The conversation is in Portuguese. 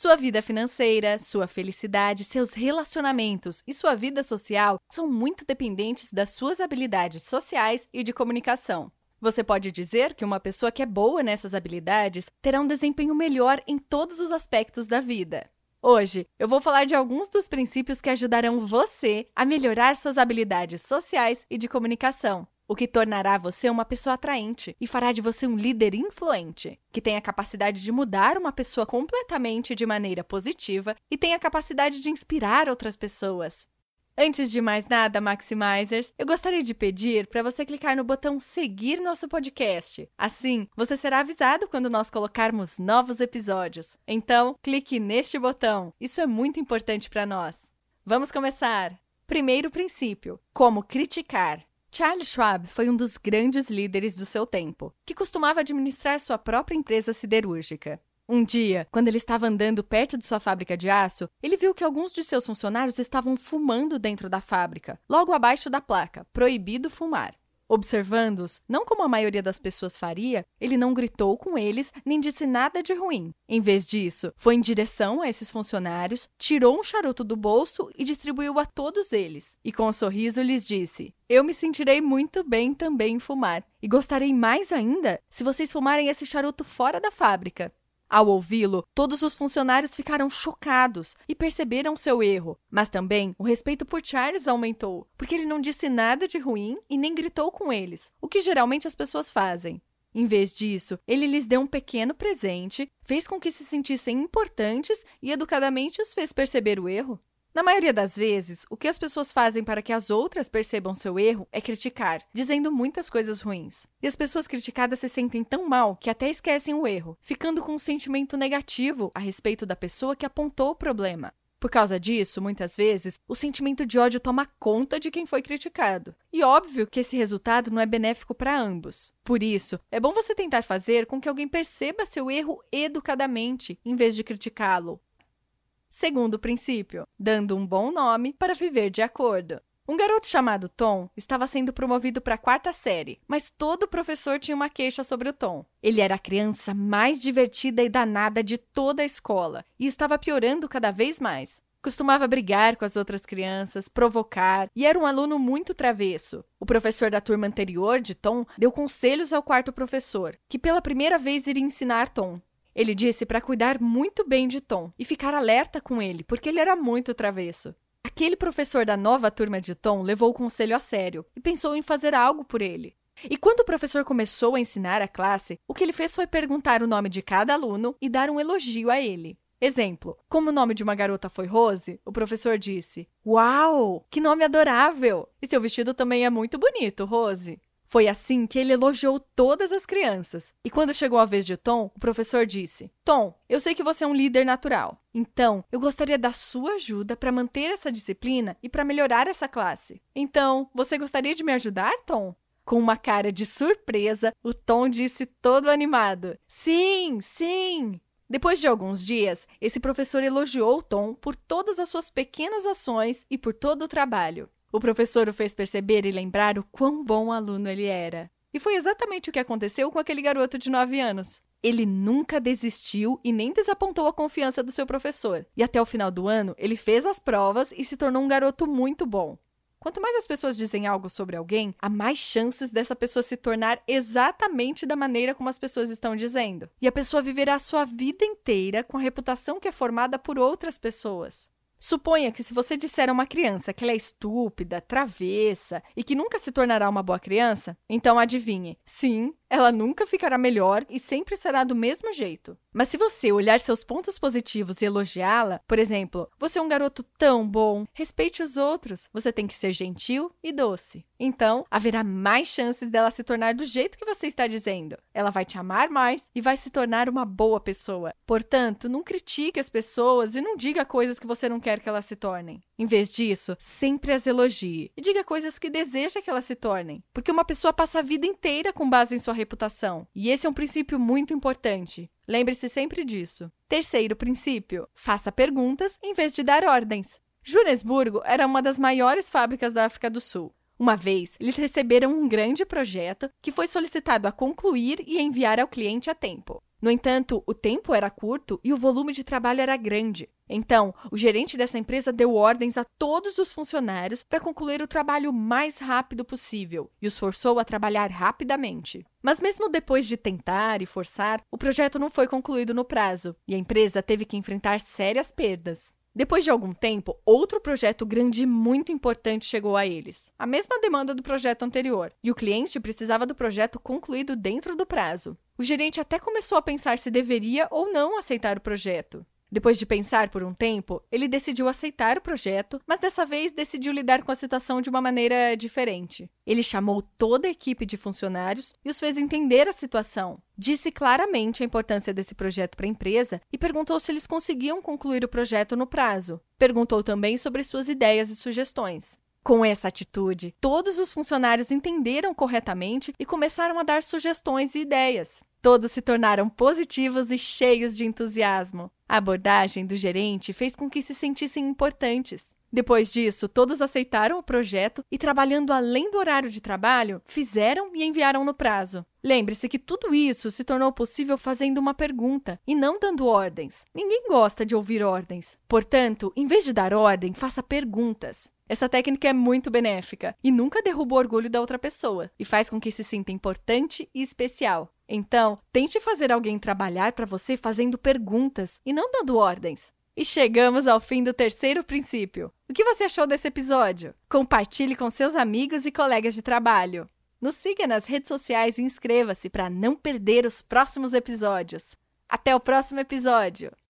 Sua vida financeira, sua felicidade, seus relacionamentos e sua vida social são muito dependentes das suas habilidades sociais e de comunicação. Você pode dizer que uma pessoa que é boa nessas habilidades terá um desempenho melhor em todos os aspectos da vida. Hoje, eu vou falar de alguns dos princípios que ajudarão você a melhorar suas habilidades sociais e de comunicação, o que tornará você uma pessoa atraente e fará de você um líder influente, que tem a capacidade de mudar uma pessoa completamente de maneira positiva e tem a capacidade de inspirar outras pessoas. Antes de mais nada, Maximizers, eu gostaria de pedir para você clicar no botão seguir nosso podcast. Assim, você será avisado quando nós colocarmos novos episódios. Então, clique neste botão. Isso é muito importante para nós. Vamos começar. Primeiro princípio: como criticar. Charles Schwab foi um dos grandes líderes do seu tempo, que costumava administrar sua própria empresa siderúrgica. Um dia, quando ele estava andando perto de sua fábrica de aço, ele viu que alguns de seus funcionários estavam fumando dentro da fábrica, logo abaixo da placa Proibido fumar. Observando-os, não como a maioria das pessoas faria, ele não gritou com eles nem disse nada de ruim. Em vez disso, foi em direção a esses funcionários, tirou um charuto do bolso e distribuiu a todos eles. E com um sorriso lhes disse: Eu me sentirei muito bem também em fumar, e gostarei mais ainda se vocês fumarem esse charuto fora da fábrica. Ao ouvi-lo, todos os funcionários ficaram chocados e perceberam seu erro, mas também o respeito por Charles aumentou, porque ele não disse nada de ruim e nem gritou com eles, o que geralmente as pessoas fazem. Em vez disso, ele lhes deu um pequeno presente, fez com que se sentissem importantes e educadamente os fez perceber o erro. Na maioria das vezes, o que as pessoas fazem para que as outras percebam seu erro é criticar, dizendo muitas coisas ruins. E as pessoas criticadas se sentem tão mal que até esquecem o erro, ficando com um sentimento negativo a respeito da pessoa que apontou o problema. Por causa disso, muitas vezes, o sentimento de ódio toma conta de quem foi criticado. E óbvio que esse resultado não é benéfico para ambos. Por isso, é bom você tentar fazer com que alguém perceba seu erro educadamente, em vez de criticá-lo. Segundo princípio, dando um bom nome para viver de acordo. Um garoto chamado Tom estava sendo promovido para a quarta série, mas todo professor tinha uma queixa sobre o Tom. Ele era a criança mais divertida e danada de toda a escola e estava piorando cada vez mais. Costumava brigar com as outras crianças, provocar e era um aluno muito travesso. O professor da turma anterior de Tom deu conselhos ao quarto professor, que pela primeira vez iria ensinar Tom. Ele disse para cuidar muito bem de Tom e ficar alerta com ele, porque ele era muito travesso. Aquele professor da nova turma de Tom levou o conselho a sério e pensou em fazer algo por ele. E quando o professor começou a ensinar a classe, o que ele fez foi perguntar o nome de cada aluno e dar um elogio a ele. Exemplo: como o nome de uma garota foi Rose, o professor disse: Uau, que nome adorável! E seu vestido também é muito bonito, Rose. Foi assim que ele elogiou todas as crianças. E quando chegou a vez de Tom, o professor disse: Tom, eu sei que você é um líder natural. Então, eu gostaria da sua ajuda para manter essa disciplina e para melhorar essa classe. Então, você gostaria de me ajudar, Tom? Com uma cara de surpresa, o Tom disse todo animado: Sim, sim! Depois de alguns dias, esse professor elogiou Tom por todas as suas pequenas ações e por todo o trabalho. O professor o fez perceber e lembrar o quão bom aluno ele era. E foi exatamente o que aconteceu com aquele garoto de 9 anos. Ele nunca desistiu e nem desapontou a confiança do seu professor. E até o final do ano, ele fez as provas e se tornou um garoto muito bom. Quanto mais as pessoas dizem algo sobre alguém, há mais chances dessa pessoa se tornar exatamente da maneira como as pessoas estão dizendo. E a pessoa viverá a sua vida inteira com a reputação que é formada por outras pessoas. Suponha que se você disser a uma criança que ela é estúpida, travessa e que nunca se tornará uma boa criança, então adivinhe, sim, ela nunca ficará melhor e sempre será do mesmo jeito. Mas se você olhar seus pontos positivos e elogiá-la, por exemplo, você é um garoto tão bom, respeite os outros, você tem que ser gentil e doce. Então, haverá mais chances dela se tornar do jeito que você está dizendo. Ela vai te amar mais e vai se tornar uma boa pessoa. Portanto, não critique as pessoas e não diga coisas que você não quer que elas se tornem. Em vez disso, sempre as elogie e diga coisas que deseja que elas se tornem, porque uma pessoa passa a vida inteira com base em sua reputação. E esse é um princípio muito importante. Lembre-se sempre disso. Terceiro princípio: faça perguntas em vez de dar ordens. Joanesburgo era uma das maiores fábricas da África do Sul. Uma vez, eles receberam um grande projeto que foi solicitado a concluir e enviar ao cliente a tempo. No entanto, o tempo era curto e o volume de trabalho era grande. Então, o gerente dessa empresa deu ordens a todos os funcionários para concluir o trabalho o mais rápido possível e os forçou a trabalhar rapidamente. Mas, mesmo depois de tentar e forçar, o projeto não foi concluído no prazo e a empresa teve que enfrentar sérias perdas. Depois de algum tempo, outro projeto grande e muito importante chegou a eles. A mesma demanda do projeto anterior, e o cliente precisava do projeto concluído dentro do prazo. O gerente até começou a pensar se deveria ou não aceitar o projeto. Depois de pensar por um tempo, ele decidiu aceitar o projeto, mas dessa vez decidiu lidar com a situação de uma maneira diferente. Ele chamou toda a equipe de funcionários e os fez entender a situação. Disse claramente a importância desse projeto para a empresa e perguntou se eles conseguiam concluir o projeto no prazo. Perguntou também sobre suas ideias e sugestões. Com essa atitude, todos os funcionários entenderam corretamente e começaram a dar sugestões e ideias. Todos se tornaram positivos e cheios de entusiasmo. A abordagem do gerente fez com que se sentissem importantes. Depois disso, todos aceitaram o projeto e, trabalhando além do horário de trabalho, fizeram e enviaram no prazo. Lembre-se que tudo isso se tornou possível fazendo uma pergunta e não dando ordens. Ninguém gosta de ouvir ordens. Portanto, em vez de dar ordem, faça perguntas. Essa técnica é muito benéfica e nunca derruba o orgulho da outra pessoa e faz com que se sinta importante e especial. Então, tente fazer alguém trabalhar para você fazendo perguntas e não dando ordens. E chegamos ao fim do terceiro princípio. O que você achou desse episódio? Compartilhe com seus amigos e colegas de trabalho. Nos siga nas redes sociais e inscreva-se para não perder os próximos episódios. Até o próximo episódio!